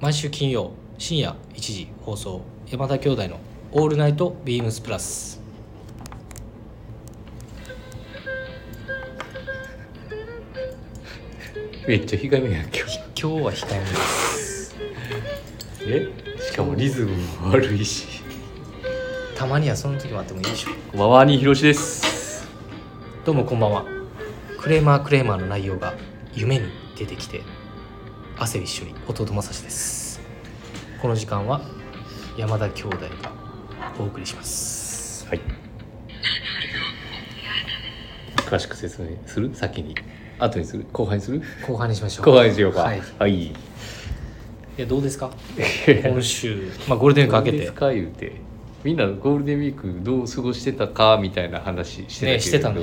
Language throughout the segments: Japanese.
毎週金曜深夜1時放送山田兄弟の「オールナイトビームスプラス」めっちゃ控えめやん今日今日は控えめです。え？しかもリズムも悪いし。たまにはその時もあってもいいでしょ。こんばんはにひろしです。どうもこんばんは。クレーマークレーマーの内容が夢に出てきて汗びっしょり弟正志ですこの時間は山田兄弟がお送りしますはい詳しく説明する先に後にする後半にする後半にしましょう後半にしようかはい、はい、いやどうですか今週、まあ、ゴールデンウィーク明けてどうですか言うてみんなゴールデンウィークどう過ごしてたかみたいな話してたけど、ねしてたね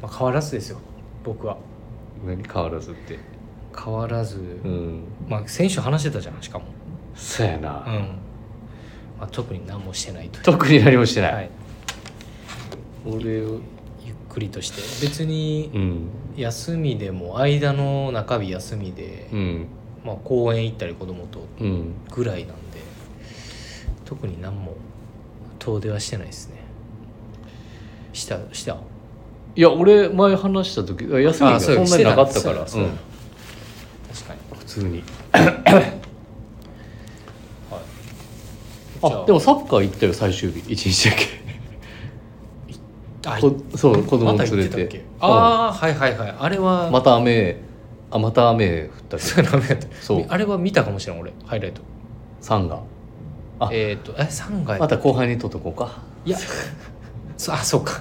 まあ、変わらずですよ僕は何変わらずって変わらず、うん。まあ先週話してたじゃんしかも。そうやな、うん、まあ、特に何もしてないと特に何もしてない、はい、俺をゆっくりとして。別にうん。休みでも間の中日休みで、うん。まあ、公園行ったり子供とうん。ぐらいなんで特に何も遠出はしてないですね。したした？いや俺前話した時あ休みがあそんなになかったから。うん通に。じゃあでもサッカー行ったよ最終日。一日だけ。あこそう子供連れて。行ってたっけ？ああはいはいはい。あれは。また雨あまた雨降ったけど。そうあれは見たかもしれん俺。ハイライト。サンガ。あ。えっ、とえ3階また後半に撮っとこうか。いや。そあそうか。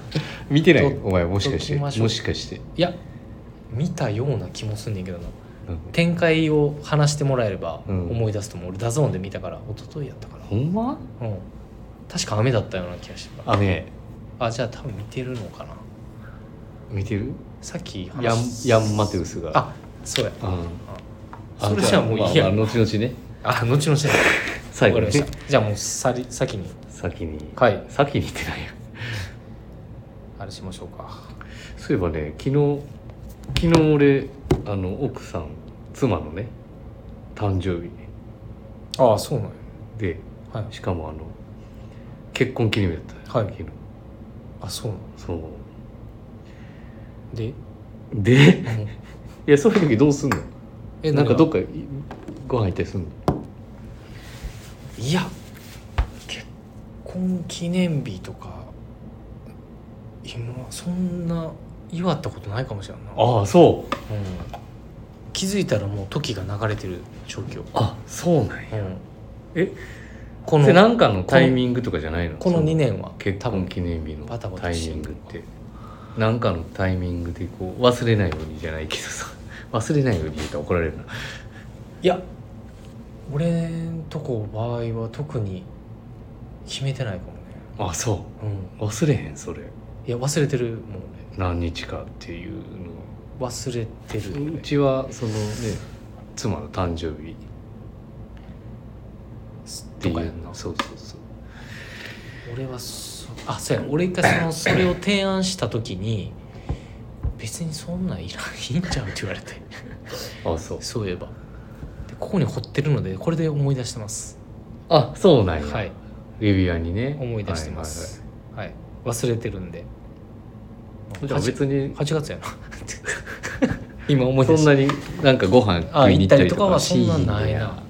見てない？撮お前もしかして。もしかして、いや見たような気もすんねんけどな。うん展開を話してもらえればうん。思い出すと思う、俺 DAZN で見たから一昨日やったかほんま？なうん。確か雨だったような気がしてた。雨。あじゃあ多分見てるのかな。見てる？さっきヤン話ヤンマテウスが。あそうや。うん。あそれじゃあもういいや。まあまあ後々ね。あ後々ね。最後じゃあもうさり先に。先に。はい。先にってないや。あれしましょうか。そういえばね昨日昨日俺あの奥さん妻のね誕生日ああそうなんや。ではい。しかもあの結婚記念日だったよはい。昨日。あそうなんそう。で、で？うん。いやそういう時どうすんの？えなんか？どっかかご飯行ったりすんの？いや結婚記念日とか今そんな祝ったことないかもしれんな、ああそう。うん、気づいたらもう時が流れてる状況、あそうなんや。うん、えこのそれなんかのタイミングとかじゃないの？このそ2年は結多分婚記念日のバタイミングって。なんかのタイミングでこう忘れないようにじゃないけどさ。忘れないように言うたら怒られるな。いや俺んとこ場合は特に決めてないかもね。あそう。うん。忘れへんそれ。いや忘れてるもん何日かっていう俺忘れてるのうちはそのね妻の誕生日。っていうとかやんなそうそうそう。俺はそあそうや。俺一回そのそれを提案した時に別にそんなんいらんいいんちゃうって言われて。あそう。そういえば。でここに彫ってるのでこれで思い出してます。あそうなんや、はい。指輪にね。思い出してます。はい、忘れてるんで。はいはいじゃあ別に。8月やな。今思いそん出した。なになんかご飯食いに行ったりとかはそんなんないな。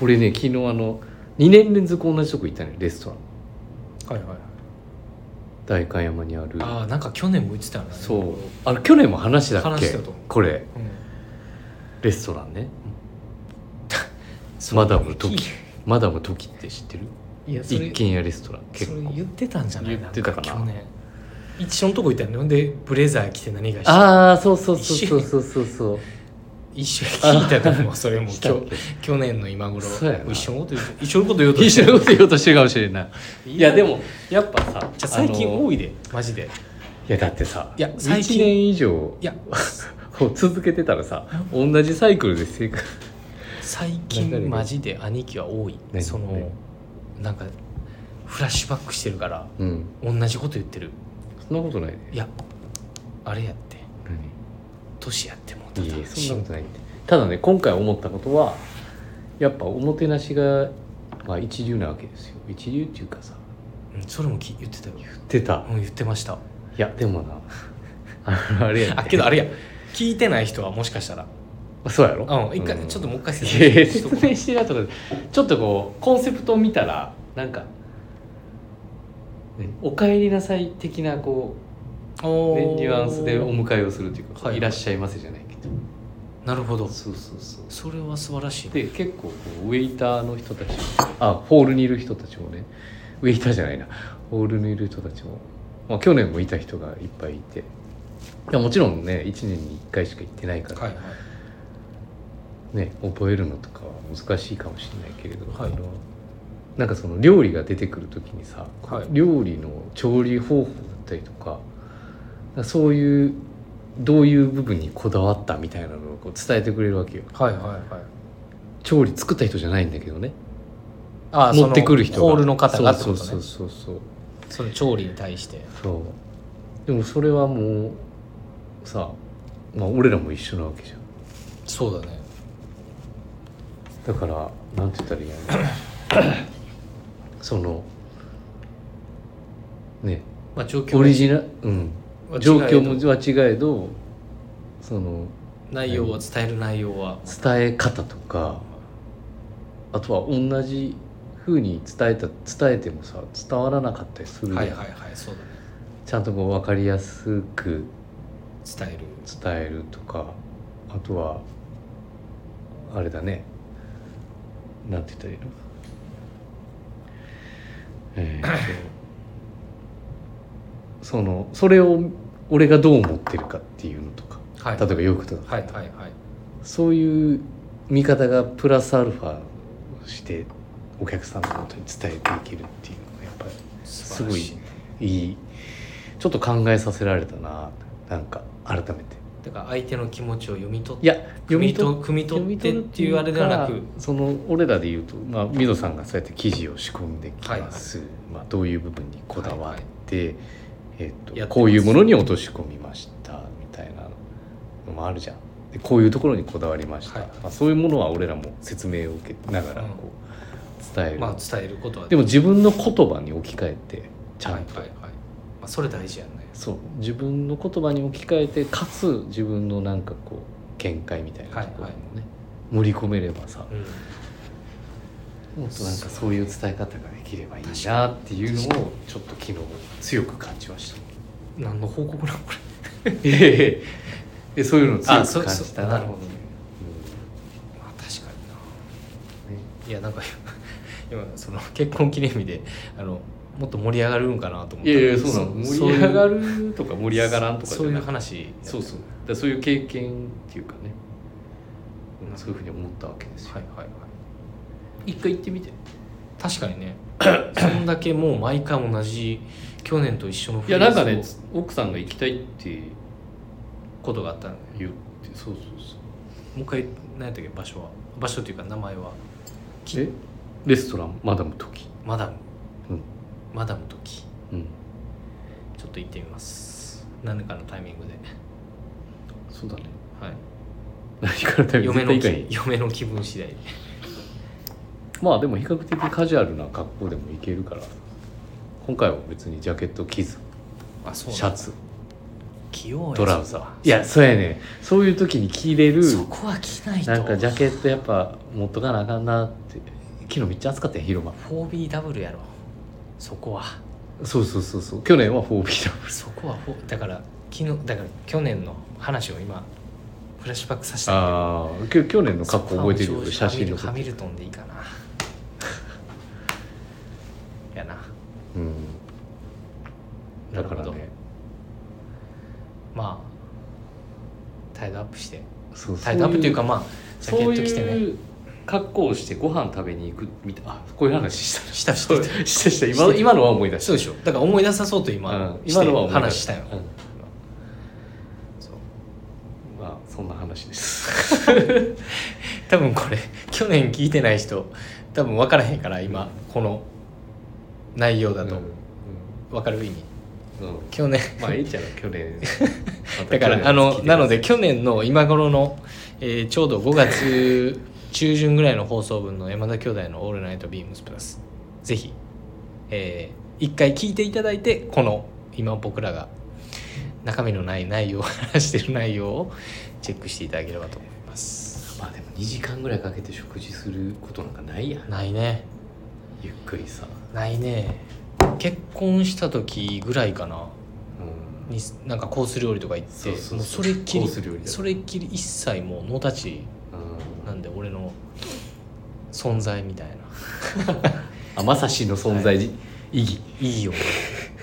俺ね昨日あの2年連続同じとこ行ったのよレストラン。はいはい代官山にある。ああなんか去年も言ってたよね。そう。あれ去年も話したっけ？これ。うん。レストランね。マダムトキ。マダムトキって知ってる？一軒家レストランそ結構。れ言ってたんじゃない？言ってたかな？ん去年一緒のとこ行ったよねほんでブレザー着て何がしてああそうそうそうそうそうそう。そう一緒に聞いたと思うそれも。したっけ今日去年の今頃。そうやな。一緒のこと言う一緒のこと言おうと一緒のこと言おうとしてるかもしれんな。い いいやでもやっぱさじゃあ最近多いでマジで。いやだってさいや最近1年以上いや 続けてたらさ同じサイクルで生活。最何？近マジで兄貴は多い。何？そのなんかフラッシュバックしてるからうん。同じこと言ってるそんなことない。ねいやあれやって。何？年やってもうたいやいやそんなことないって。ただね今回思ったことはやっぱおもてなしが、まあ、一流なわけですよ。一流っていうかさ。うんそれもき言ってたよ。言ってた。うん言ってました。いやでもな。あれやねあけどあれや。聞いてない人はもしかしたら。そうやろ？うん一回ちょっともう一回説明しとこ説明してなとかちょっとこうコンセプトを見たらなんか、ねお帰りなさい的なこうね、ニュアンスでお迎えをするというか、はいい、らっしゃいませじゃないけど。なるほど。そうそうそう。それは素晴らしいで結構こうウェイターの人たちあホールにいる人たちもねウェイターじゃないな。ホールにいる人たちも、まあ、去年もいた人がいっぱいいて。いやもちろんね1年に1回しか行ってないから、はいはい。ね覚えるのとかは難しいかもしれないけれど、はいなんかその料理が出てくる時にさ、はい。料理の調理方法だったりとかそういうどういう部分にこだわったみたいなのをこう伝えてくれるわけよ。はいはいはい。調理作った人じゃないんだけどね。あ持ってくる人が。ホールの方がってことね。そうそうそうそう。その調理に対して。そう。でもそれはもうさまあ俺らも一緒なわけじゃん。そうだね。だからなんて言ったらいいんやろ そのね。まあ状況オリジナうん。状況もは違えどその内容は伝える内容は。伝え方とかあとは同じ風に伝えた伝えてもさ伝わらなかったりするやん。はいはいはいそうだね。ちゃんとこう分かりやすく伝える。伝えるとかあとはあれだね。なんて言ったらいいの？えーとそのそれを俺がどう思ってるかっていうのとかはい。例えば洋服とか。はいはいはい。そういう見方がプラスアルファしてお客さんのことに伝えていけるっていうのがやっぱり素晴らしいいい。ちょっと考えさせられたななんか改めてだから相手の気持ちを読み取っていや汲みと汲み取ってっていうあれではなくその俺らで言うと、まあ、ミドさんがそうやって記事を仕込んできます、まあ、どういう部分にこだわって,、えっとやってます。こういうものに落とし込みましたみたいなのもあるじゃん。でこういうところにこだわりました、はい。まあ、そういうものは俺らも説明を受けながらこう伝える、まあ伝えることはでも自分の言葉に置き換えてちゃんと、はいはいはい。まあ、それ大事やねそう自分の言葉に置き換えてかつ自分のなんかこう見解みたいなところもね、盛り込めればさうん。もっとなんかそういう伝え方ができればいいなっていうのをちょっと昨日強く感じました。何の報告なのこれ。いやいやいやそういうのを強く感じたな。るほどね。まあ確かにな。いやなんか今その結婚記念日であのもっと盛り上がるんかなと思った。いやいやそうなの。盛り上がる。るとか盛り上がらんとかじそういう話そうそう。だそういう経験っていうかね、うん。そういうふうに思ったわけですよ、はいはいはい。一回行ってみて。確かにね。そんだけもう毎回同じ去年と一緒のいやなんかね奥さんが行きたいってことがあったんで言ってそうそうそう。もう一回何やったっけ場所は。場所っていうか名前は。きえ？レストラン？マダム時。マダム。うんマダム時。うん。ちょっと行ってみます。何かのタイミングで。そうだね。はい。何から食べ嫁の絶対行かへん気嫁の気分次第で。まあでも比較的カジュアルな格好でもいけるから。今回は別にジャケット着ず。あそうシャツ。着ようやトラウザ。いやそうやね。そういう時に着れる。そこは着ないと。なんかジャケットやっぱ持っとかなあかんなって。昨日めっちゃ暑かったよ昼間。4BW やろそこは。そうそうそうそう。去年は 4B だそこはフォだから昨日だから去年の話を今フラッシュバックさせたんだああき去年の格好覚えてるよ写真のハミルトンでいいかな。やな。うん。だからね。まあタイドアップして。そうタイドアップっていうかまあジャケット着てね。いう格好をしてご飯食べに行くみたいあこういう話したしたしそうてした した。今今のは思い出した。そうでしょ。だから思い出さそうと今、うん。今のは話したよ、うん。そう。まあそんな話です。多分これ去年聞いてない人多分分からへんから今この内容だと。うん。分かる意味。うん。うん去年。まあいいじゃん去年。だからあのなので去年の今頃のえーちょうど5月中旬ぐらいの放送分の山田兄弟の「オールナイトビームスプラス」ぜひ、えー一回聞いていただいてこの今僕らが中身のない内容を話してる内容をチェックしていただければと思います。まあでも2時間ぐらいかけて食事することなんかないやん。ないね。ゆっくりさ。ないね。結婚した時ぐらいかな。うん。になんかコース料理とか行ってそれっきりそれっきり一切もうノータッチなんで俺の存在みたいな。あまさしの存在意義、いいよ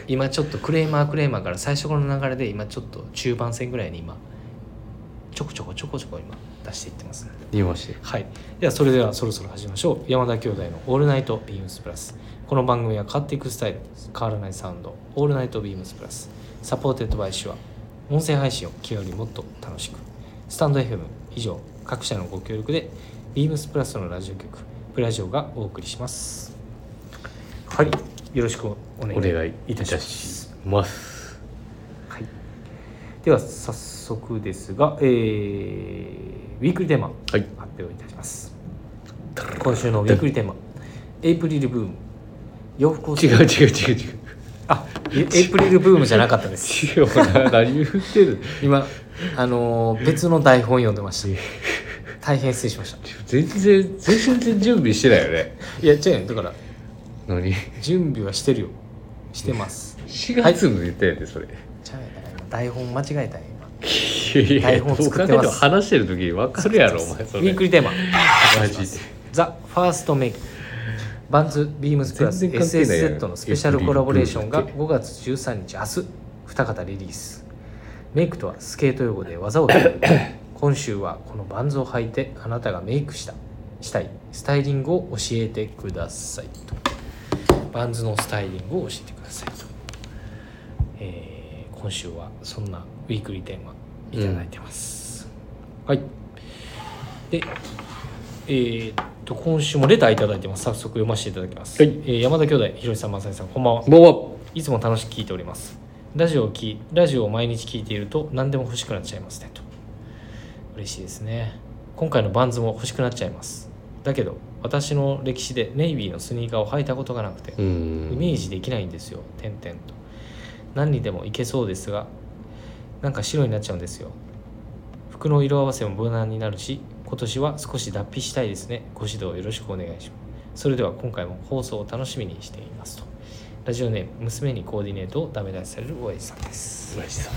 今ちょっとクレーマークレーマーから最初の流れで今ちょっと中盤戦ぐらいに今ちょこちょこちょこちょこ今出していってます見ましてはい。ではそれではそろそろ始めましょう。山田兄弟の「All Night BEAMS+」この番組は変わっていくスタイル。変わらないサウンド「All Night BEAMS+」 supported by Shure。音声配信を気よりもっと楽しく。 stand.fm 以上各社のご協力で BEAMS+ のラジオ局プラジオがお送りします。はい。よろしくお願いいいたしまいたしすます。はい、では早速ですが、えーウィークリーテーマはい。発表いたします。今週のウィークリーテーマエイプリルブーム。洋服を違う違う違う違う。あエエイプリルブームじゃなかったです。違うな何言ってる今あのー別の台本読んでました大変失礼しました。全然全然準備してないよね。いや違うよ。だから何？準備はしてるよ。してます。4月の言ったやんでそれ、ちゃうや台本間違えたんやいやい台本作ってます。話してる時に分かるやろお今前それ。ウィークリーテーママジで。ザ・ファーストメイクバンズビームスプラス SSZ のスペシャルコラボレーションが5月13日明日二方リリースメイクとはスケート用語で技を競う 今週はこのバンズを履いてあなたがメイクしたしたい。スタイリングを教えてください。とバンズのスタイリングを教えてくださいと、えー今週はそんなウィークリーテーマいただいてます、はい。でえーっと今週もレターいただいてます。早速読ませていただきます、はい。えー山田兄弟ひろしさんまさみさんこんばんは。こんばんは。いつも楽しく聞いておりますラジオを聞ラジオを毎日聞いていると何でも欲しくなっちゃいますねと。嬉しいですね。今回のバンズも欲しくなっちゃいます。だけど私の歴史でネイビーのスニーカーを履いたことがなくてイメージできないんですよ。点々と。何にでもいけそうですがなんか白になっちゃうんですよ。服の色合わせも無難になるし今年は少し脱皮したいですね。ご指導よろしくお願いします。それでは今回も放送を楽しみにしていますとラジオネーム娘にコーディネートをダメ出しされる親父さんです。親父さん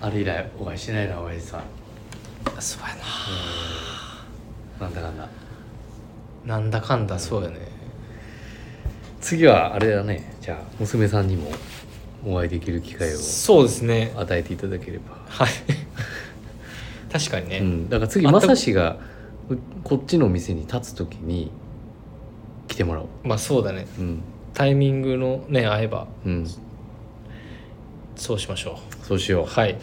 あれ以来お会いしてないな親父さん。そうやな。ん。だかんだ。ななんだかんだそうよね。次はあれだね。じゃあ娘さんにもお会いできる機会をそうですね。与えていただければ、はい。確かにね、うん、だから次あまさしがうこっちの店に立つ時に来てもらおう。まあそうだね。うん。タイミングのね合えば。うん。そうしましょそうしよう。うはい。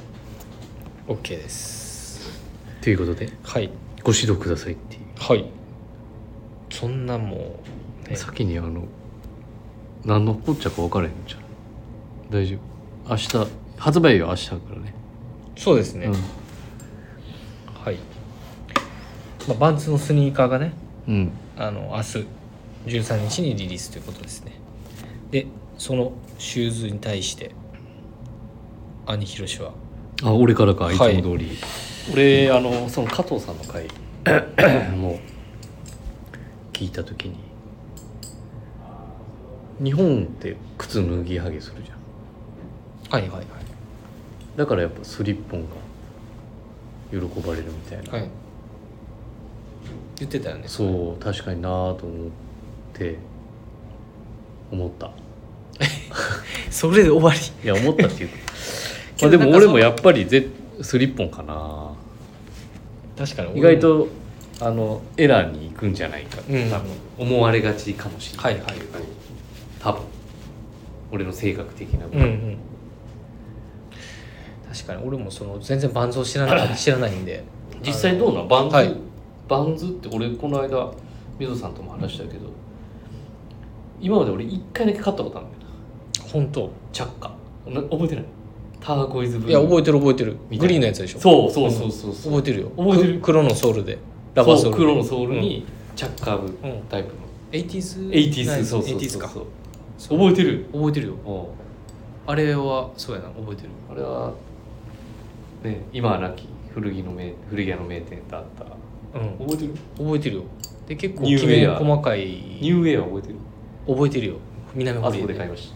OK です。ということではい。ご指導くださいっていう、はい。そんなもう、ね、先にあの何のこっちゃか分からへんじゃん。大丈夫。明日発売日は明日だからね。そうですね、うん。はい、まあ、バンツのスニーカーがね。うん。あの明日13日にリリースということですね。でそのシューズに対して兄ひろしは？あ俺からかい。つもはい通り、俺あのその加藤さんの回 も聞いた時に日本って靴脱ぎはげするじゃん。はいはいはい。だからやっぱスリッポンが喜ばれるみたいな、はい。言ってたよね。そう確かになぁと思って思った。それで終わり。いや思ったっていうか。け まあでも俺もやっぱりぜスリッポンかな。確かに。意外とあのエラーに行くんじゃないか、うん。多分思われがちかもしれない、はいはい。はい多分。俺の性格的な部分、うんうん。確かに俺もその全然バンズを知らな 知らないんで。実際どうなん？バンズ、はい。バンズ？って俺この間みぞさんとも話したけど今まで俺一回だけ買ったことあるんだよな。本当？チャッカ。な覚えてない？ターコイズブルー。いや覚えてる覚えてる。グリーンのやつでしょ？そうそうそうそう。そう覚えてるよ。覚えてる。く黒のソールで。ラバーソール。黒のソールにチャッカーブうん。タイプの、80s 80s そうそうそう 80s かそう覚えてる。覚えてるよ。おあれはそうやな。覚えてる。あれはね今はなき古着の名古着屋の名店だった。うん。覚えてる？覚えてるよ。で結構ニューきめウェア細かい。ニューウェア覚えてる覚えてるよ。南堀江こで買いまし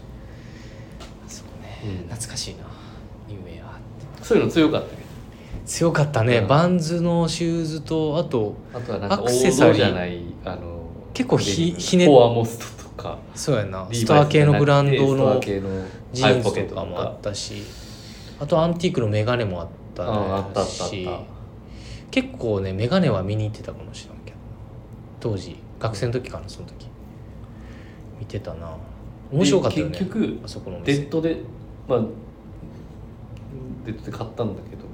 そうた、ね。うん。懐かしいな。ニューウェアそういうの強かったね強かったね、うん。バンズのシューズとあとあとはなんかアクセサリー。王道じゃないあの結構ひひねコアモストとか。そうやな。ススター系のブランドのジーンズとかもあったし。あとアンティークのメガネもあったした結構ねメガネは見に行ってたかもしれんけど。当時学生の時かなその時見てたな。面白かったよねで結局あそこのデッドでまあデッドで買ったんだけど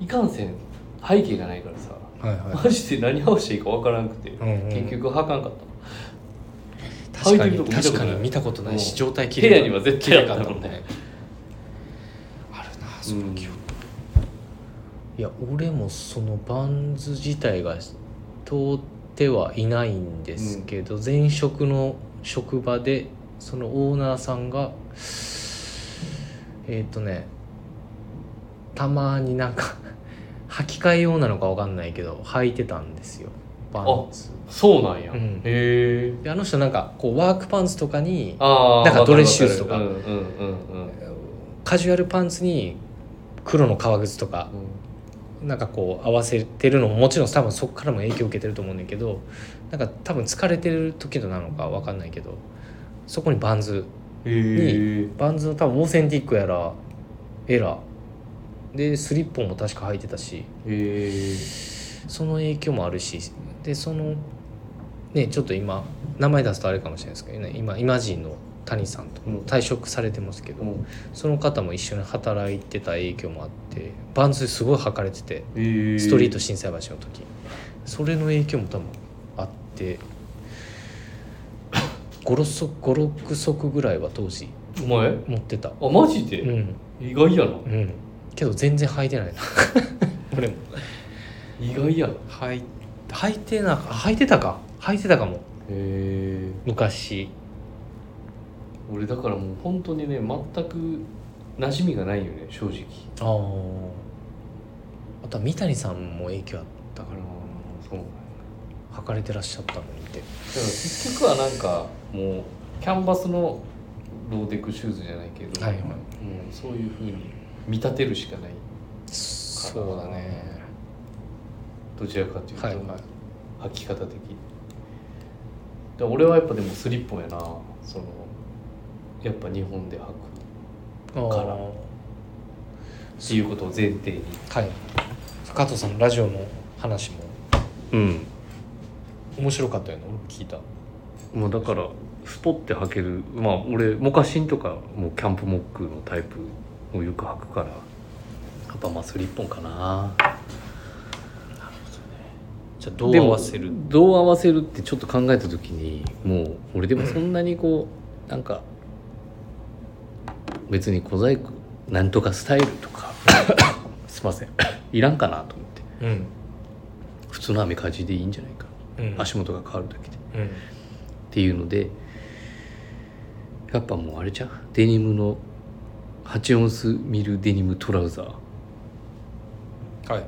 いかんせん背景がないからさはいはい。マジで何合わせていいかわからなくて、うんうん結局履かんかっ確かに確かに見たことないしうん。状態部屋には絶対あったもんね。あるなたその記憶、いや俺もそのバンズ自体が通ってはいないんですけど、前職の職場でそのオーナーさんがえっ、とねたまになんか 履き替え用なのかわかんないけど履いてたんですよ。パンツ。そうなんや、うん。へえであの人なんかこうワークパンツとかになんかドレスシューズとか。カジュアルパンツに黒の革靴とかなんかこう合わせてるのももちろん多分そこからも影響を受けてると思うんだけどなんか多分疲れてる時のなのか分かんないけどそこにバンズへえバンズの多分オーセンティックやらエラー。でスリッポンも確か履いてたしその影響もあるしでそのねちょっと今名前出すとあれかもしれないですけどね今イマジンの谷さんとうん退職されてますけど、うん。その方も一緒に働いてた影響もあってバンズすごい履かれててへえストリート心斎橋の時。それの影響も多分あって56足56足ぐらいは当時お前？持ってた。あマジで、うん。意外やな。うん。けど全然履いてないな。俺も。意外や履い履いてな履いてたか。履いてたかも。え昔俺だからもう本当にね全く馴染みがないよね正直。あああとは三谷さんも影響あったから。そう。履かれてらっしゃったのにって。だから結局はなんかもうキャンバスのローテクシューズじゃないけど、はいはい。もうそういうふうに見立てるしかない。そうだね。どちらかというと、はいはい。履き方的。にで俺はやっぱでもスリッポンやな。そのやっぱ日本で履くあから。ーっていうことを前提に。はい。加藤さんのラジオの話も。うん。面白かったよね俺も聞いた。もうだからスポッて履ける。まあ俺モカシンとかもうキャンプモックのタイプをよく履くから。やっぱまあスリッポンかな。じゃあどう合わせる？どう合わせるってちょっと考えた時にもう俺でもそんなにこうなんか別に小細工なんとかスタイルとか すいません。いらんかなと思って。うん。普通のアメカジでいいんじゃないか。うん。足元が変わるだけで。うん。っていうのでやっぱもうあれじゃんデニムの8オンスミルデニムトラウザー。はい。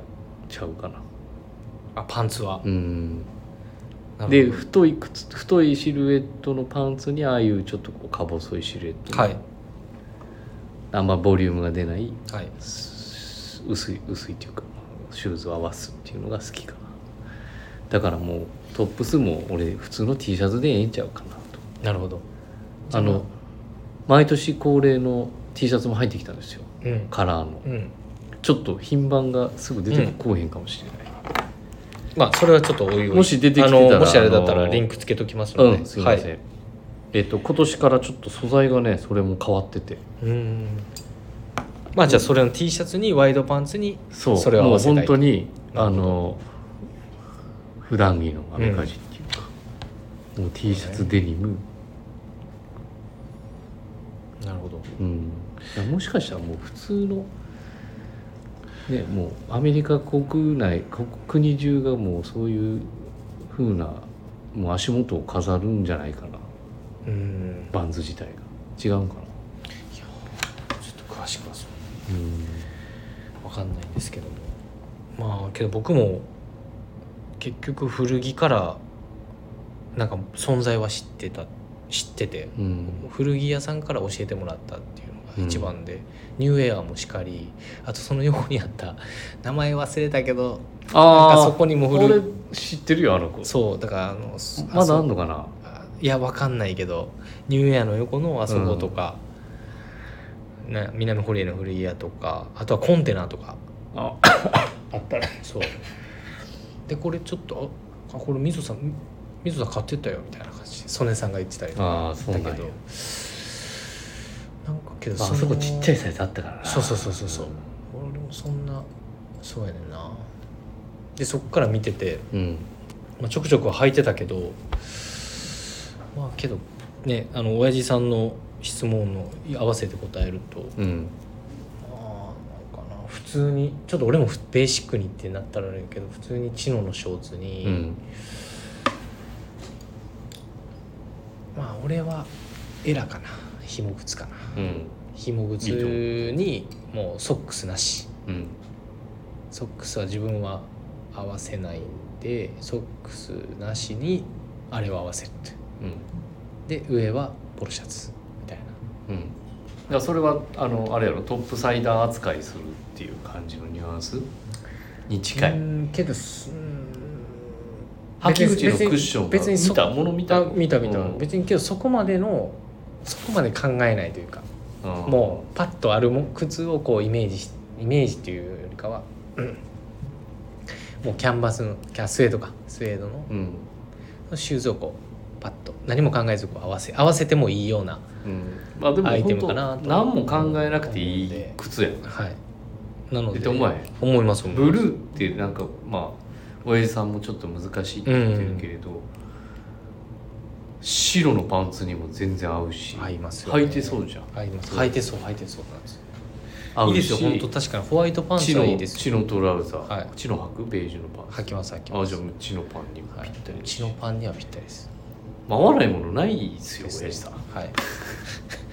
ちゃうかな。あパンツは。うん。なるほど。で太い靴太いシルエットのパンツにああいうちょっとこうか細いシルエットのはいあんまボリュームが出ないはい。す薄い薄いっていうかシューズを合わすっていうのが好きかな。だからもうトップスも俺普通の T シャツでええんちゃうかなと。なるほど。あの毎年恒例の T シャツも入ってきたんですよ。うん。カラーの。うん。ちょっと品番がすぐ出てこうへんかもしれない、まあそれはちょっとおいおい。もし出てきてたらもしあれだったらリンクつけときますので、うんすいません、はいえっと今年からちょっと素材がねそれも変わってて。うん。まあじゃあそれの T シャツにワイドパンツにそう。それを合もうわせたい本当にあの普段着のアメカジっていうか、もう T シャツデニム、なるほど。うん、いやもしかしたらもう普通のねもうアメリカ国内国国中がもうそういう風なもう足元を飾るんじゃないかなうん。バンズ自体が。違うんかな？ちょっと詳しくはそう。うん。分かんないんですけども。まあけど僕も結局古着からなんか存在は知ってた知っててうん。古着屋さんから教えてもらったっていうのが一番で、ニューエアもしかりあとその横にあった名前忘れたけどなんかそこにも古俺知ってるよあの子。そうだからあのまだあんののかな？いやわかんないけどニューエアの横のあそことか、ね、南堀江の古着屋とかあとはコンテナとか。あ あったね。そう。でこれちょっとああこれみぞさんみぞさん買ってったよみたいな感じ。で曽根さんが言ってたりとかああそうなんや。だけどなんかけどあそこちっちゃいサイズあったからな。そうそうそうそうそう。俺もそんなそうやねんな。でそっから見てて、うん。まあ、ちょくちょくは履いてたけどまあけどねあの親父さんの質問の合わせて答えるとうん。ああなんかな普通にちょっと俺もベーシックにってなったらあれやけど普通にチノのショーツに、うん。まあ俺はエラかな紐靴かな。うん。紐靴にもうソックスなし。うん。ソックスは自分は合わせないんでソックスなしにあれを合わせるってうん。で上はポロシャツみたいな。うん。だそれはあのあれやろトップサイダー扱いするっていう感じのニュアンスに近い。うんけどすうん。履き口のクッションが別にそ見たもの見た。あ見た見た、うん。別にけどそこまでのそこまで考えないというか、もうパッとあるもん靴をこうイメージしイメージっていうよりかは、うん。もうキャンバスのキャスウェードか。スウェードのうん。シューズをこうパッと。何も考えずこう合わせ合わせてもいいようなうん。まあでもアイテムかなと何も考えなくていい靴やんはい。なのでって思思いますブルーってなんかまあ親父さんもちょっと難しいって言ってるけれど、白のパンツにも全然合うし合いますよ、履いてそうじゃん。合います。履いてそう履いてそうなんですよ。合うしいいですよ本当確かにホワイトパンツはいいです血のトラウザー、はい。血の履く？ベージュのパンツ。履きます履きます。あじゃあ血のパンにもはいぴったりだし、血のパンにはぴったりですまあ合わないものないですよ親父さん。はい。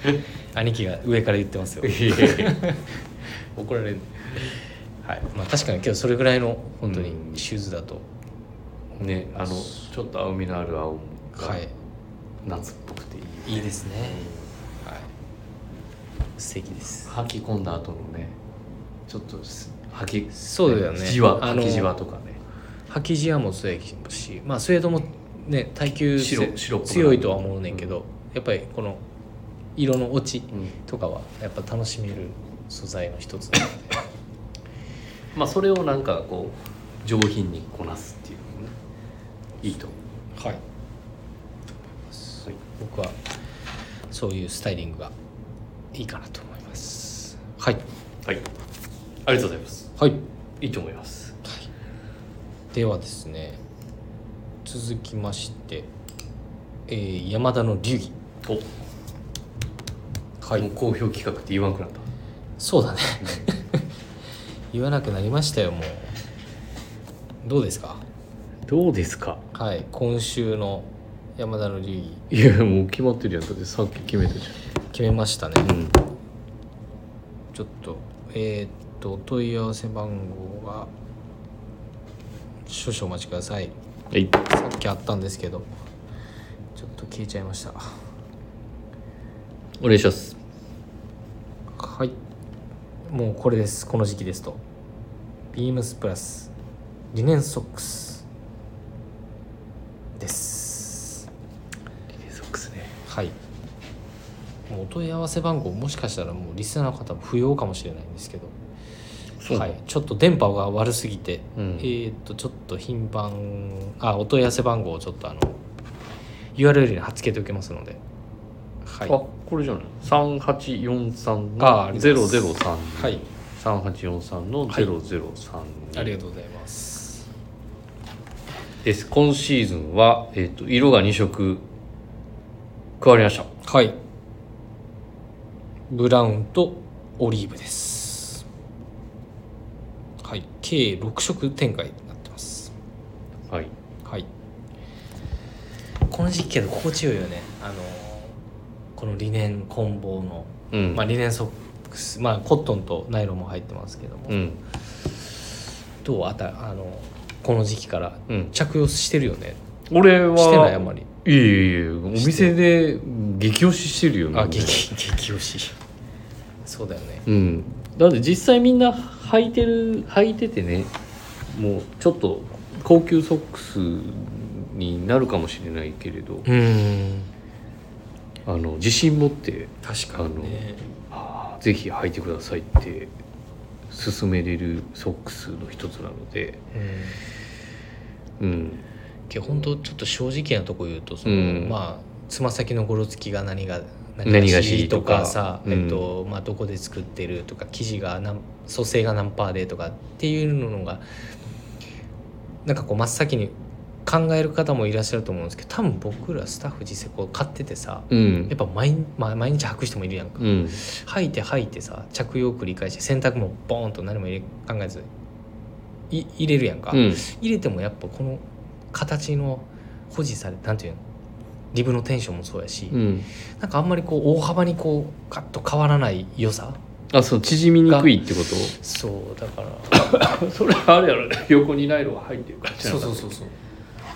兄貴が上から言ってますよ。怒られる。はい。まあ確かにけどそれぐらいの本当にうん。シューズだと、ねあのちょっと青みのある青がはい。夏っぽくていい、いいですね。はい。素敵です。履き込んだ後のねちょっとす履きそうだよね。じわ履きじわとかね。履きじわもそうやしまあスウェードもね耐久白白っぽくなる。強いとは思うねんけど、やっぱりこの色の落ちうん。とかはやっぱ楽しめる素材の一つなので。まあそれをなんかこう上品にこなすっていうのもねいいと思う。はい。僕はそういうスタイリングがいいかなと思います。はい。はい。ありがとうございます。はい。いいと思います。ではですね続きまして、えー山田の流儀。お。はい。もう好評企画って言わんくなった。そうだね。言わなくなりましたよもう。どうですか？どうですか？はい。今週の山田の流儀。いやもう決まってるやん。だってさっき決めたじ決めましたね。ゃんうん。ちょっとえーっとお問い合わせ番号が少々お待ちくださいはい。さっきあったんですけどちょっと消えちゃいました。お願いします。はい。もうこれです。この時期ですと。ビームスプラスリネンソックスです。リネソックスね。はい。もうお問い合わせ番号もしかしたらもうリスナーの方も不要かもしれないんですけどはい、ちょっと電波が悪すぎて、うん。えーっとちょっと頻繁あお問い合わせ番号をちょっとあの URL に貼っつけておきますので。はい。あこれじゃない？3843のあありがとうござい003はい。3843の003ありがとうございます。です。今シーズンは、えー、と色が2色加わりました。はい。ブラウンとオリーブです。はい計6色展開になってます。はい。はい。この時期けど心地よいよね。あのこのリネン混紡の、うん。まあリネンソックスまあコットンとナイロンも入ってますけども、うん。どう？あたあのこの時期からうん。着用してるよね、俺はしてないあんまり。いえいえいえお店で激推ししてるよねあ激激推し。そうだよね。うんだって実際みんな履いてる履いててねもうちょっと高級ソックスになるかもしれないけれどうん。あの自信持って確かにね。あーぜひ履いてくださいって勧めれるソックスの一つなので。うん。本当ちょっと正直なとこ言うとその、うん。まあつま先のごろつきが何が何がしととかかさ、うん。えっとまあ、どこで作ってるとか生地が何組成が何パーでとかっていうのがなんかこう真っ先に考える方もいらっしゃると思うんですけど多分僕らスタッフ実際こう買っててさうん。やっぱ毎,、まあ、毎日履く人もいるやんか、うん。履いて履いてさ着用繰り返して洗濯もボーンと何も入れ考えずい入れるやんか、うん。入れてもやっぱこの形の保持されなんていうの？リブのテンションもそうやし、うん。なんかあんまりこう大幅にこうガッと変わらない良さあそう縮みにくいってこと？そうだから。それはあれやろね。横にナイロンが入ってるから。そうそうそうそう。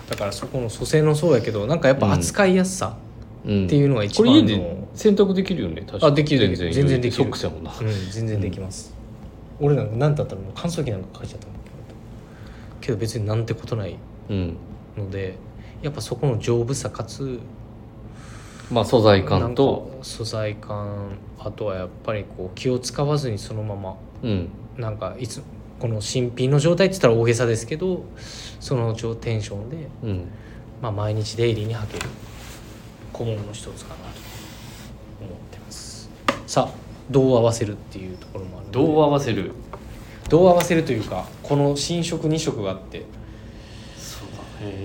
だからそこの蘇生のそうやけどなんかやっぱ扱いやすさうん。っていうのが一これ番の、家で洗濯できるよね確かあできる全然できる。ソックスやもんな。うん、全然できます、俺なんか何だったらもう乾燥機なんか書いちゃったけど別になんてことないうん。のでやっぱそこの丈夫さかつまあ素材感と。素材感あとはやっぱりこう気を使わずにそのままうん。なんかいつこの新品の状態って言ったら大げさですけどその状テンションで、うん。まあ、毎日デイリーに履ける。小物の一つかなと思ってます。さあどう合わせるっていうところもあるどう合わせる？どう合わせるというかこの新色2色があって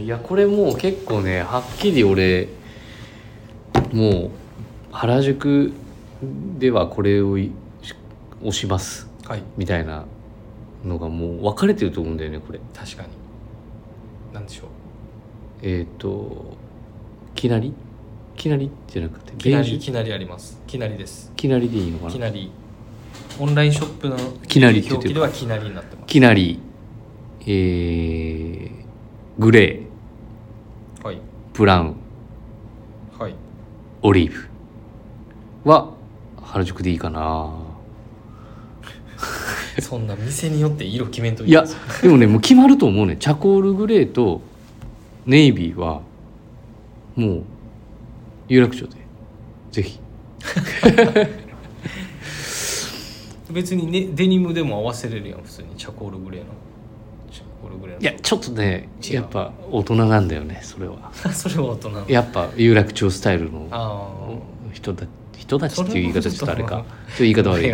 いやこれもう結構ねはっきり俺もう原宿ではこれをい押します。はい。みたいなのがもう分かれてると思うんだよねこれ。確かに。なんでしょう。えっ、ときなり？きなり？じゃなくてきなりきなりあります。きなりです。きなりでいいのかな？きなり。オンラインショップのきなりって言ってる。表記ではきなりになってます。きなり。えー、グレー。はい。ブラウン。はい。オリーブ。は原宿でいいかな。そんな店によって色決めんといやでもねもう決まると思うね。チャコールグレーとネイビーはもう有楽町で。ぜひ。別に、ね、デニムでも合わせれるやん普通に。チャコールグレーのチャコールグレーの。いやちょっとねやっぱ大人なんだよねそれは。それは大人。のやっぱ有楽町スタイルのあ人た人たちっていう言い方ちょっとあれか。ちょっと言いあ方悪い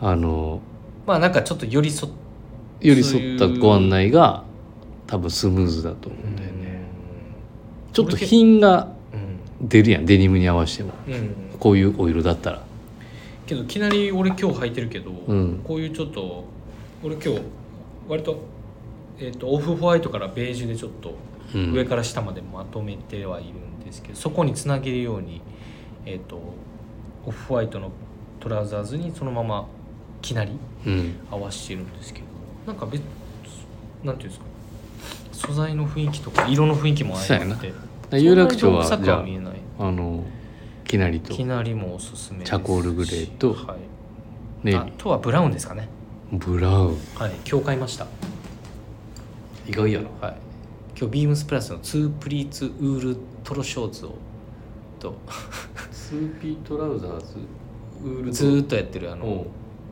あのまあなんかちょっと寄り添っ寄り添ったご案内が多分スムーズだと思うんだよね。ちょっと品がうん。出るやんデニムに合わせても。うん。こういうお色だったら。けどいきなり俺今日履いてるけど、うん。こういうちょっと俺今日割と,、えー、とオフホワイトからベージュでちょっとうん。上から下までまとめてはいるんですけど、そこにつなげるように、えー、とオフホワイトのトラウザーズにそのままきなりうん。合わせてるんですけどなんか別なんていうんですか素材の雰囲気とか色の雰囲気もそうやな。相まってら有楽町はじゃは見えない。ああのきなりと。きなりもおすすめチャコールグレーとはい、あとはブラウンですかね。ーブラウン。はい今日買いました意外やろはい。今日ビームスプラスのツープリーツウールトロショーツをと。ツーピートラウザーズウールずーっとやってるあの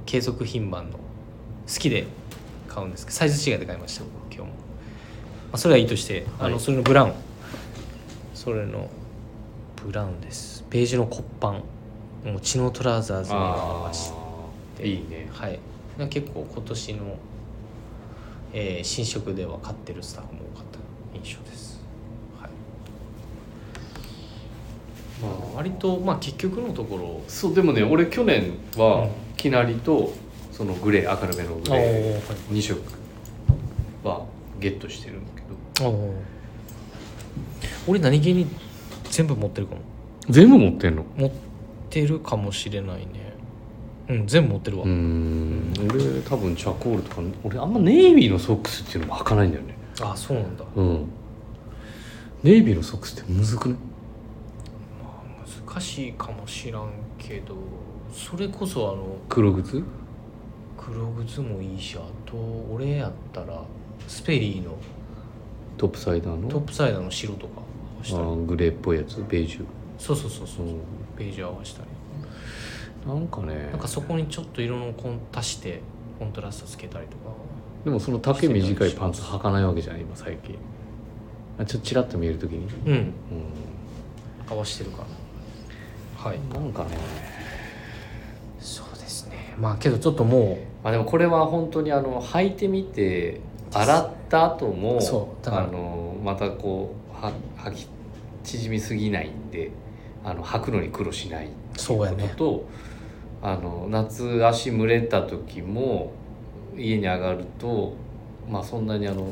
継続品番の好きで買うんですけどサイズ違いで買いました今日も、まあ、それはいいとして、あはい。のそれのブラウン。それのブラウンです。ベージュの骨板もう血のトラウザーズに合わせて。いいね。はい。結構今年の、えー新色では買ってるスタッフも多かった印象です、はい、まあ割とまあ結局のところ。そうでもね俺去年うん。はきなりとそのグレー明るめのグレー2色はゲットしてるんだけど。俺何気に全部持ってるかも。全部持ってんの？持ってるかもしれないねうん全部持ってるわ、うーん。俺多分チャコールとか俺あんまネイビーのソックスっていうのも履かないんだよね。あそうなんだ。うん。ネイビーのソックスってむずくない？難しいかもしらんけどそれこそあの黒靴？黒靴もいいしあと俺やったらスペリーのトップサイダーの？トップサイダーの白とかあーグレーっぽいやつ？ベージュ。そうそうそうそう、うんベージュ合わしたりなんかね。なんかそこにちょっと色のコン足してコントラストつけたりとか。でもその丈短いパンツ履かないわけじゃない今最近。あちょっとチラッと見えるときに？うん。う合わしてるからはい。んなんかね。そうですね。まあけどちょっともまあでもこれは本当にあの履いてみて洗った後もそうだから。あのまたこうは履き縮みすぎないんであの履くのに苦労しないっていうそうやね。ことと、あの夏足蒸れた時も家に上がるとまあそんなにあの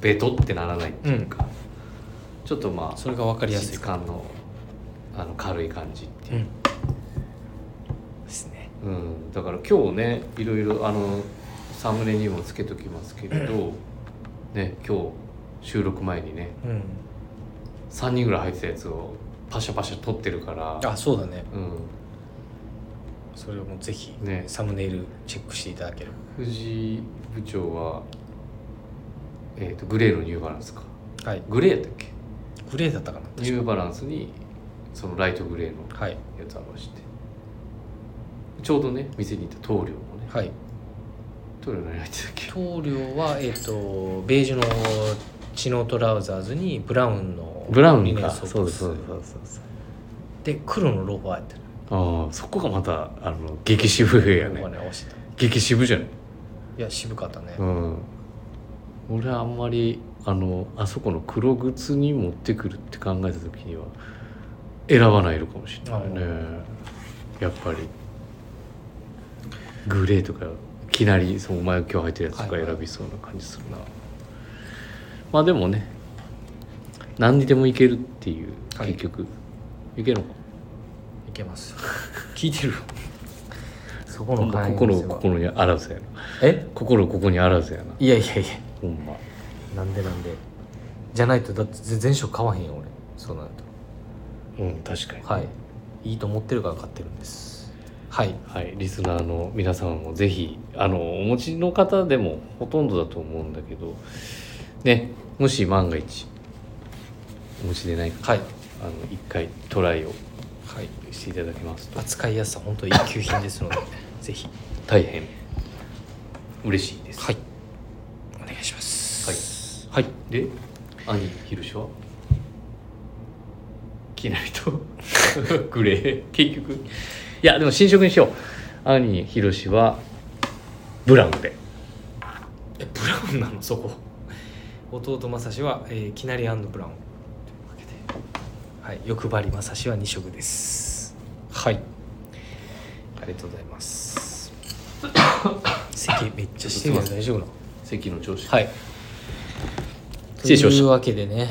ベトってならないっていうか、ちょっとまあそれが分かりやすい質感のあの軽い感じっていう。うん。ですね。うん、だから今日ねいろいろあのサムネにもつけときますけれど、ね、今日収録前にねうん。3人ぐらい入ってたやつをパシャパシャ撮ってるからあそうだね。うん、それをもうぜひね。サムネイルチェックしていただければ。藤井部長は、えー、とグレーのニューバランスか。はい。グレーやったっけ？グレーだったかな。ニューバランスにそのライトグレーのはい。やつ合わせて。ちょうどね店にいた棟梁もね。はい。棟梁何入ってたっけ？棟梁はえっ、とベージュのチノトラウザーズにブラウンのブラウンか。そうそうそうそうそうで黒のロファーやってるああそこがまたあの激渋やね。ロファーに合わせた激渋じゃない？いや渋かったね、うん。俺はあんまりあのあそこの黒靴に持ってくるって考えた時には選ばないのかもしれないね。やっぱり。グレーとかいきなりそうお前が今日履いてるやつとかはいはい。選びそうな感じするな、まあでもね何にでもいけるっていうはい。結局、い、けるのか。いけます。聞いてるそこの会員心をですよ心にあらずやな。え？心をここにあらずやな。いやいやいや。ほんま。なんでなんで。じゃないとだって全全勝買わへんよ俺。そうなるうん確かに。とはい。いいと思ってるから買ってるんです。はい。はい、リスナーの皆様もぜひあのお持ちの方でもほとんどだと思うんだけどねもし万が一お持ちでない方はい。あの一回トライをはいしていただけますと。扱いやすさ本当一級品ですので ぜひ。大変嬉しいです。はい。お願いします。はい、で兄ひろしは？きなりと グレー。結局。いやでも新色にしよう。兄ひろしはブラウンで。えブラウンなの？そこ。弟正志は、えー、きなりブラウン。というわけではい。欲張り正志は2色ですはい。ありがとうございます。咳めっちゃしてるけど大丈夫なの？席の調子。はい。失礼しました。というわけでね。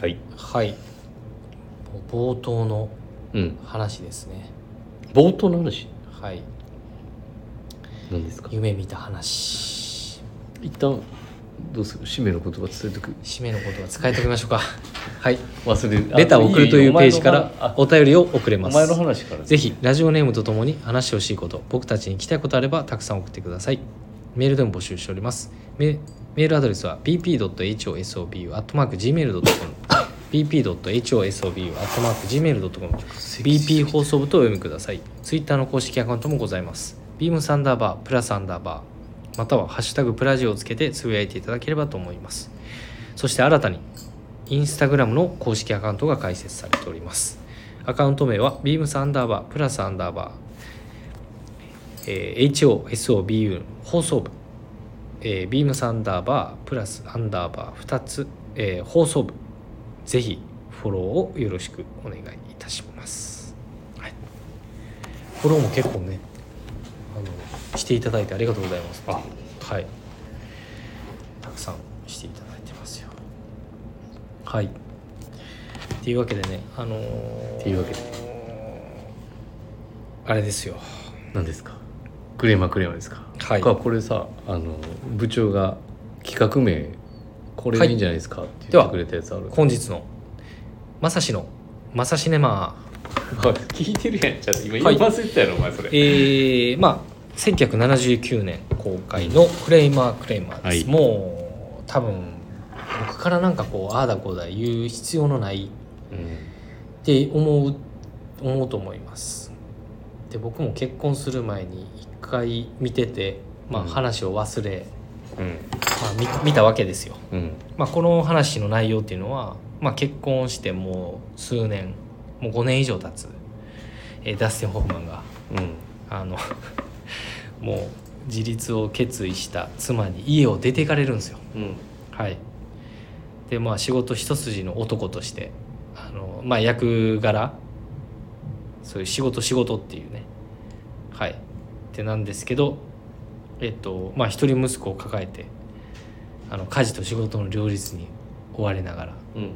はい。はい。冒頭のうん。話ですね。冒頭の話？はい。何ですか？夢見た話。一旦どうする？締めの言葉伝えとく？締めのことは使えておきましょうか。はい忘れる。レターを送るというページからおお便りを送れます。前の話から。ぜひラジオネームとともに話してほしいこと僕たちに聞きたいことあればたくさん送ってください。メールでも募集しております。メメールアドレスは bp.hosobu.gmail.com bp.hosobu.gmail.com BP 放送部とお読みください。ツイッターの公式アカウントもございます。ビームサンダーバープラスアンダーバーまたはハッシュタグプラジオをつけてつぶやいていただければと思います。そして新たにインスタグラムの公式アカウントが開設されております。アカウント名は beams アンダーバープラスアンダーバー、え HOSOBU 放送部、えー、beams アンダーバープラスアンダーバー。2つ、えー放送部。ぜひフォローをよろしくお願いいたします、はい、フォローも結構ねあのしていただいてありがとうございます。あ。はい。たくさんしていただいてますよ。はい。っていうわけでねあのーっていうわけで。あれですよ。何ですか？クレーマークレーマーですか？はい。ここれさあの部長が企画名これでいいんじゃないですか、ってでは言ってくれたやつある。本日のまさしのまさしネマ。お い聞いてるやんちゃんと。今はい。言い忘れてたやろお前それ。えー、まあ1979年公開の「クレイマークレイマー」です、はい。もう多分僕からなんかこうああだこうだ言う必要のないうん。って思う思うと思います。で僕も結婚する前に一回見てて、まあ、うん。話を忘れ、うん。まあ、見見たわけですよ、うん。まあ、この話の内容っていうのは、まあ、結婚してもう数年もう5年以上経つ、えーダスティン・ホフマンがうん。あのもう自立を決意した妻に家を出ていかれるんですよ。うん。はい。でまあ仕事一筋の男としてあのまあ役柄そういう仕事仕事っていうね。はい。ってなんですけどえっとまあ一人息子を抱えてあの家事と仕事の両立に追われながらうん。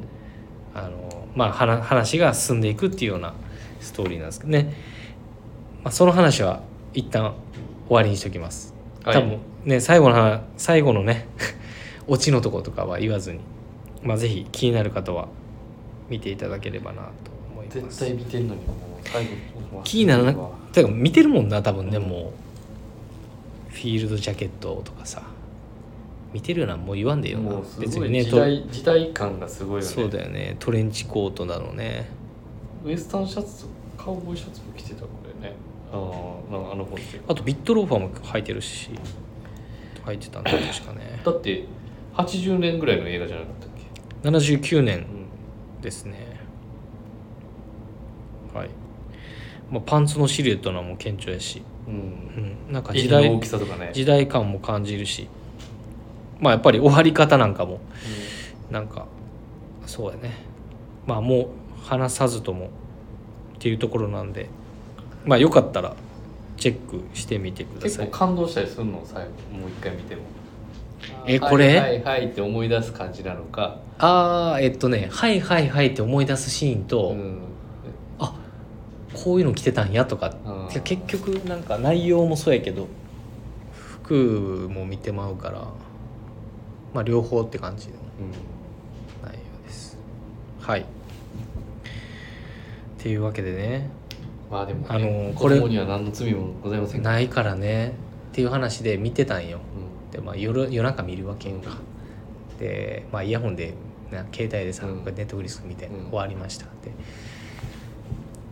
あのまあ話話が進んでいくっていうようなストーリーなんですけどね、まあ、その話は一旦終わりにしときます。はい。多分ね最後の話最後のね オチのとことかは言わずに。まあぜひ気になる方は見ていただければなと思います。絶対見てんのにもう最後気にならなわてか見てるもんな多分ね、うん。もう。フィールドジャケットとかさ。見てるようなもう言わんでいいよな。別にね時代時代感がすごいよね。そうだよね。トレンチコートなのね。ウエスタンシャツとカウボーイシャツも着てたこれねああの本ってあとビットローファーも履いてるし履いてたんだ確かね。だって80年ぐらいの映画じゃなかったっけ？79年うんですね。はい、まあ、パンツのシルエットなのも顕著やし、うん。うん、なんか時代時代大きさとかね。時代感も感じるし。まあやっぱり終わり方なんかも。なんかそうやね。まあもう話さずともっていうところなんでまあよかったらチェックしてみてください。結構感動したりするの？最後もう一回見ても。えこれ？はいはいはいって思い出す感じなのか、ああえっとね「はいはいはい」って思い出すシーンと、うん。あこういうの着てたんやとか。結局なんか内容もそうやけど服も見てまうからまあ両方って感じのうん。内容です。はい。っていうわけでねまあでも、ね、あのーこ子れ供には何の罪もございませんないからねっていう話で見てたんよ。うん。で、まあ、夜夜中見るわけよ。かで、まあ、イヤホンでな携帯でさ、うん。ネットフリックス見て、うん。終わりました。って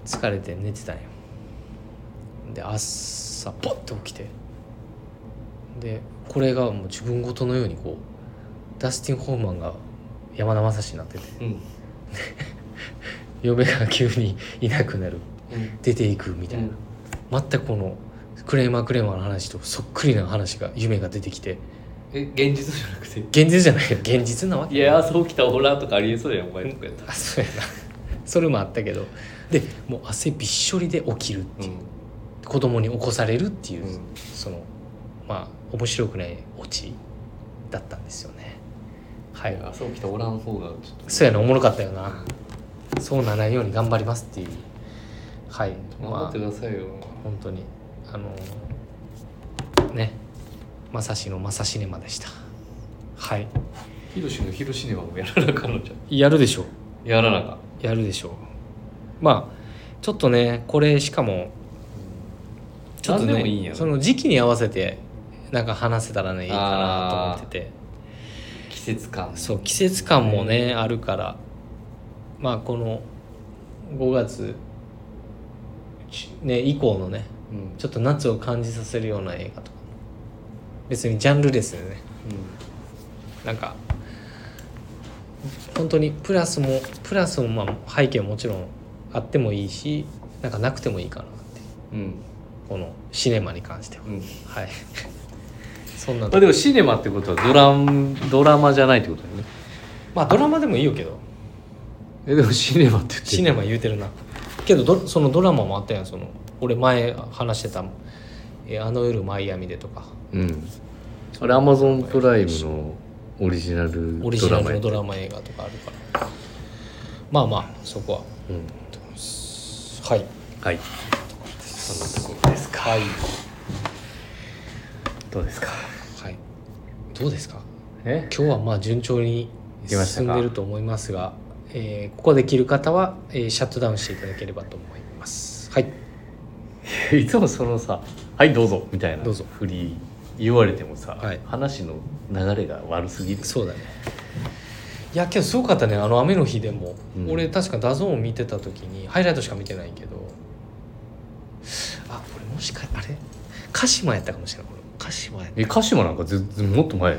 疲れて寝てたんよ。で朝ポッて起きて。でこれがもう自分ごとのようにこうダスティン・ホーマンが山田正史になってて。うん。嫁 が急にいなくなる。うん出ていくみたいな、全くこのクレーマークレーマーの話とそっくりな話が夢が出てきて。え現実じゃなくて？現実じゃないよ。現実なわけい。や朝起きたホラーとかありえそうやんお前とかやったら。あそうやな。それもあったけど。でもう汗びっしょりで起きるっていう、子供に起こされるっていう、うん。そのまあ面白くないオチだったんですよね。はい。うん、朝起きたおらん方がちょっと。そうやなおもろかったよな。そうならないように頑張りますっていうはい。頑張ってくださいよ、本当にあのーね。まさしのまさしネマでした。はい。ヒロシのヒロシネマもやらなあかんのじゃん。やるでしょやらなあかん。やるでしょう。まあちょっとねこれしかもちょっと何でもいいその時期に合わせてなんか話せたらねいいかなと思ってて。季節感。そう季節感もねあるから。まあこの5月ちね以降のねうん。ちょっと夏を感じさせるような映画とか。別にジャンルですよね。なんか本当にプラスもプラスもまあ背景ももちろんあってもいいしなんかなくてもいいかなって。うん。うんこのシネマに関しては、うん。はい。そんなまあでもシネマってことはドラムドラマじゃないってことだよね。まあドラマでもいいよけど。えでもシネマって言ってる。シネマ言うてるなけどどそのドラマもあったやん。その俺前話してた「えあの夜マイアミで」とか。うん。あれアマゾンプライムのオリジナルオリジナルのドマラマ映画とかあるから。まあまあそこは。うん。はい。はい。そんなところですか。はい。どうですか？はい。どうですか？え？今日はまあ順調に進んでると思いますが、えーここできる方は、えーシャットダウンしていただければと思います。はい。いつもそのさ「はいどうぞ」みたいなどうぞ。振り言われてもさ、はい。話の流れが悪すぎる。そうだね。いやけどすごかったね。あの雨の日でも、うん。俺確か DAZN 見てた時にハイライトしか見てないけどあ俺もしかあれ？鹿島やったかもしれない。俺鹿島やった。え鹿島なんか全然もっと前。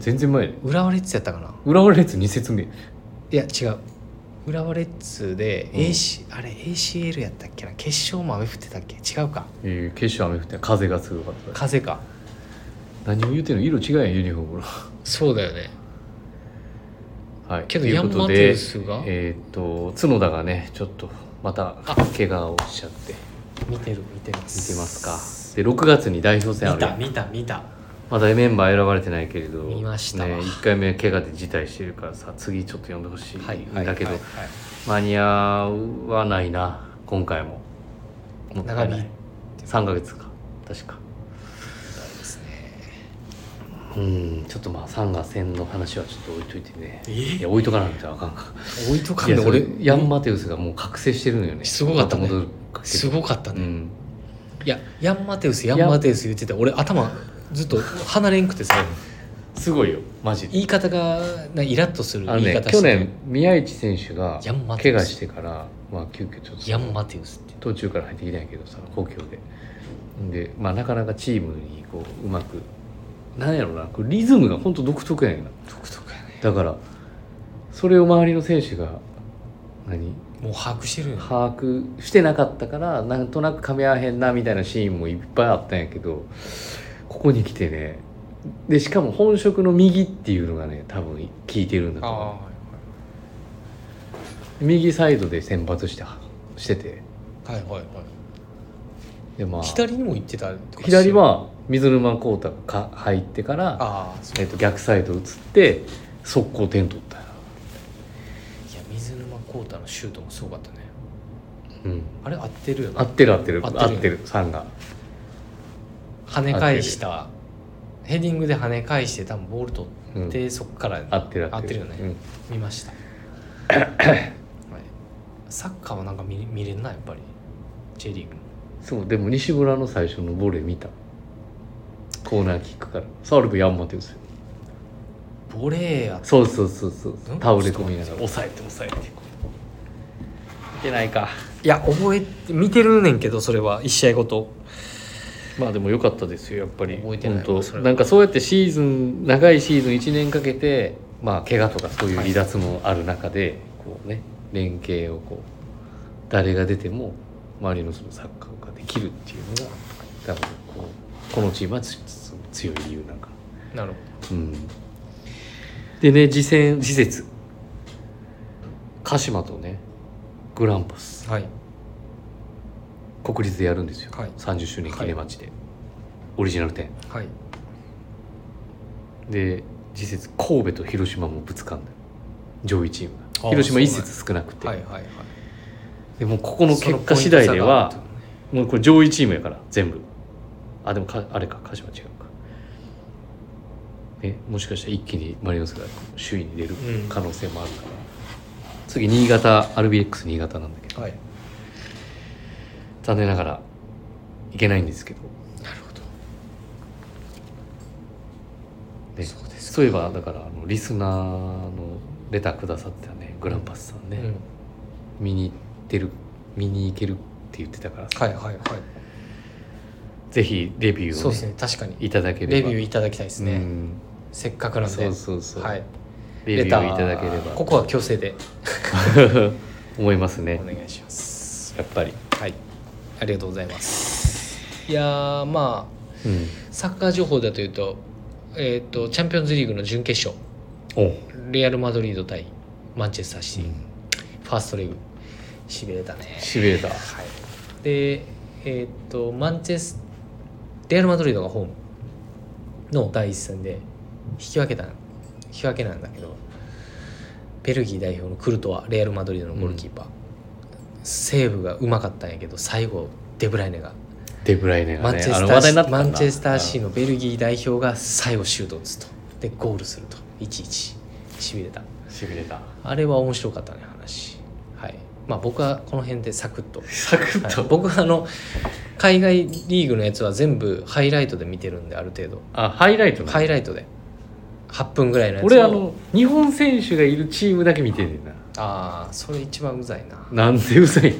全然前。浦和レッズやったかな。浦和レッズ2節目いや違う。浦和レッズでうん。AC、あれ ACL やったっけな？決勝も雨降ってたっけ？違うか。えー決勝雨降って風がすごかった。風か。何を言うてんの？色違うやんユニフォームの。そうだよね。はい。けどということヤンマテでウスが？えーっと角田がねちょっとまたあ。怪我をしちゃって。見てる見てます。見てますか。で6月に代表戦あるやん。見た見た見たまだメンバー選ばれてないけれど見ましたわ。ね、1回目怪我で辞退してるからさ次ちょっと呼んでほしいんはい。だけど、はいはい間に合わないな今回も。も長引い3ヶ月か。確か。ですね。うん。ちょっとまあサンガ戦の話はちょっと置いといてね。え？いや置いとかないとあかんか。置いとかいやそれんで俺ヤンマテウスがもう覚醒してるのよね。すごかったね。すごかったね、うん。いやヤンマテウスヤンマテウス言ってて俺頭ずっと離れんくてさ。すごいよマジで。言い方がなイラッとするあの言い方して。ね去年宮市選手がヤンマテウス怪我してからまあ急遽ちょっとヤンマテウスって。途中から入ってきたんやけどさ故郷で。でまあなかなかチームにこううまくなんやろなこうリズムが本当独特やねんな独特やね。だからそれを周りの選手が何？もう把握してるよね。把握してなかったからなんとなく噛み合わへんなみたいなシーンもいっぱいあったんやけどここに来てね。でしかも本職の右っていうのがね多分効いてるんだと思う。あ右サイドで先発してしてて。あはいはいはい。でまあ。左にも行ってたりとか左は水沼宏太がか入ってから、あえっと逆サイド移って速攻点取った。よいや水沼宏太のシュートもすごかったね。うん。あれ合ってるよね合ってる合ってる。合ってる合ってる3が跳ね返した。ヘディングで跳ね返して多分ボール取って、そこから合ってる合ってる。よね、うん。見ました、はい、サッカーはなんか見見れんなやっぱり？J リーグ。そうでも西村の最初のボレー見た。コーナーキックから。サウルブヤンマってるんですよ。ボレーやそうそうそうそう。うん？倒れ込みながら。抑えて抑えて。見てないか。いや覚えて見てるねんけどそれは。1試合ごとまあでも良かったですよやっぱり。覚えてないなんかそうやってシーズン長いシーズン1年かけてまあ怪我とかそういう離脱もある中で、こうね連携をこう誰が出ても周りのそのサッカーができるっていうのが多分こうこのチームは強い理由なんか。なるほうん。でね次戦次節。鹿島とねグランパス。どはい国立でやるんですよ、はい。30周年記念マッチで、オリジナル10はい。で次節神戸と広島もぶつかんだよ。上位チームあが広島1そうなんや。節少なくて、はいはいはい。でもここの結果次第ではね。もうこれ上位チームやから全部。あでもかあれか鹿島違うか。えもしかしたら一気にマリノスが首位に出るうん。可能性もあるから、次新潟 RBX 新潟なんだけど。はい残念ながらいけないんですけど。なるほど。ね。そうですそういえばだからあのリスナーのレターくださってたねグランパスさんね、うん。見に行ってる見に行けるって言ってたからはいはいはい。ぜひレビューを、そうですねね確かに。いただければ。レビューいただきたいですね、うん。せっかくなんで。そうそうそう、はい。レビューいただければ。ここは強制で。思いますね。お願いします。やっぱり。はいありがとうございます。いやーまあうん。サッカー情報だというと,、えー、とチャンピオンズリーグの準決勝。おレアル・マドリード対マンチェスターシティ、ファーストレグ。しびれたね。しびれた。はい、でえーっとマンチェスレアル・マドリードがホーム。の第一戦で引き分けた引き分けなんだけどベルギー代表のクルトワレアル・マドリードのゴールキーパー、セーブがうまかったんやけど最後デブライネが。デブライネマンがねあのチェマンチェスターシーのベルギー代表が最後シュートを打つと。でゴールすると。1-1しびれた。しびれた。あれは面白かったね話。はい。まあ僕はこの辺でサクッと。サクッと、はい。僕はあの海外リーグのやつは全部ハイライトで見てるんである程度。あハイライトね。ハイライトで。8分ぐらいのやつを。俺あの日本選手がいるチームだけ見てんねん。なああそれ一番うざいな。なんでうざい？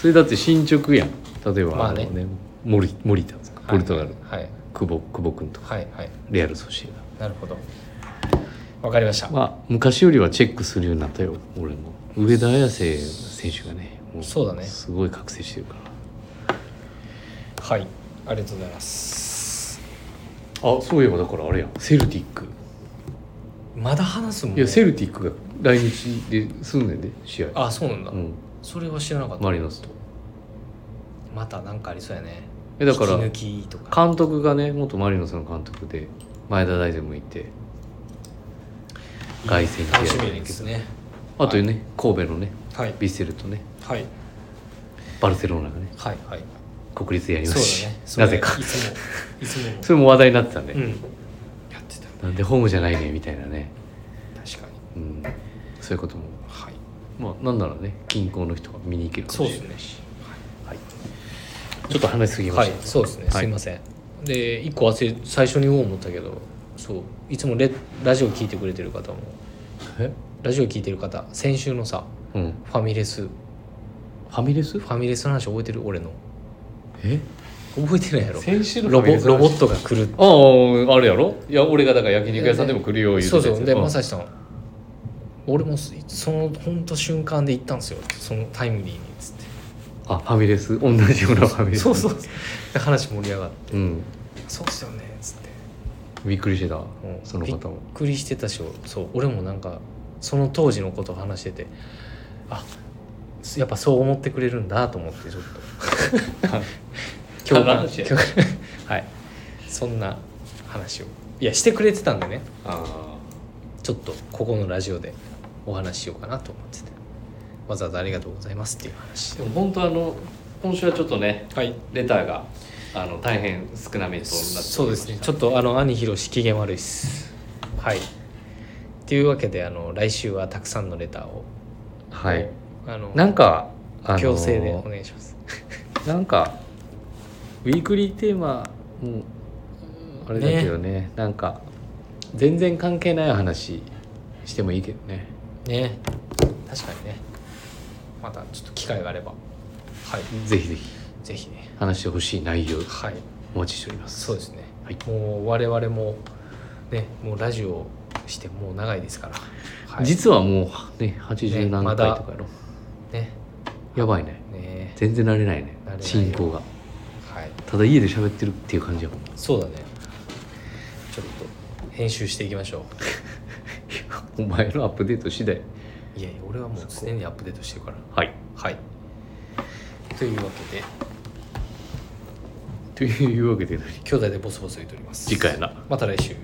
それだって進捗やん。例えば、まあね。の森森田ポルトガル、はい。久保久保君とか。はいはい。レアル・ソシエダ。なるほど。わかりました、まあ昔よりはチェックするようになったよ俺も。上田綺世選手がねもそうだね。すごい覚醒してるかはい。ありがとうございます。らあそういえばだからあれやん。セルティック。まだ話すもんいやセルティックが来日ですんねんで試合。あそうなんだ、うん。それは知らなかった。マリノスと。またなんかありそうやね。えだから引き抜きとか。監督がね元マリノスの監督で前田大然もいて凱旋試合楽しみですね。あとね、神戸のねはい。ヴィッセルとね。はい。バルセロナがねはいはい。国立でやりますし、ね。なぜか。いつもいつも。それも話題になってたね、うん。やってた。なんでホームじゃないねみたいなね、確かに。うん、そういうことも。はい。まあなんならね近郊の人が見に行けるかそうですね。もしれない。し、はい、ちょっと話しすぎまはい。した、そうですね、はい。すいません。で一個忘れ最初に言おう思ったけどそう。いつもレラジオ聞いてくれてる方も。え？ラジオ聞いてる方先週のさうん。ファミレス。フファミレス？ァミレスの話覚えてる？俺の。え？覚えてないやろ。先週のロボロボットが来る。あああれやろ？いや俺がだから焼肉屋さんでも来るよ言うてそうそう。でまさしさん俺もそその本当瞬間で行ったんですよ。そのタイムリーにっつって。あファミレス？同じようなファミレス？そうそうで話盛り上がって。うん「そうっすよね」っつって。びっくりしてた？うん。その方も。びっくりしてたしそう。俺もなんかその当時のことを話しててあやっぱそう思ってくれるんだと思ってちょっと。共感は。い。そんな話を。いやしてくれてたんでね。あちょっとここのラジオでお話ししようかなと思ってて。わざわざありがとうございますっていう話。でも本当あの今週はちょっとねはい。レターがあの大変少なめとなってそうですね。ちょっとあの兄ひろし機嫌悪いです。はい。というわけであの来週はたくさんのレターを。はい。あのなんかあの強制でお願いします。なんかウィークリーテーマもあれだけどね。なんか全然関係ない話してもいいけどねね。確かにね。またちょっと機会があれば。はい。ぜひぜひ。ぜひね。話してほしい内容はい。お待ちしております。そうですね、はい。もう我々もねもうラジオしてもう長いですから、はい、実はもうね80ね何回とかやろ、ね。やばいね。ね。全然慣れないね進行が。はい。ただ家で喋ってるっていう感じやもん。そうだね。ちょっと編集していきましょ お前のアップデート次第。ういやいや俺はもう常にアップデートしてるから。はい。はい。というわけで。というわけで兄弟でボソボソ言っております。次回やな。また来週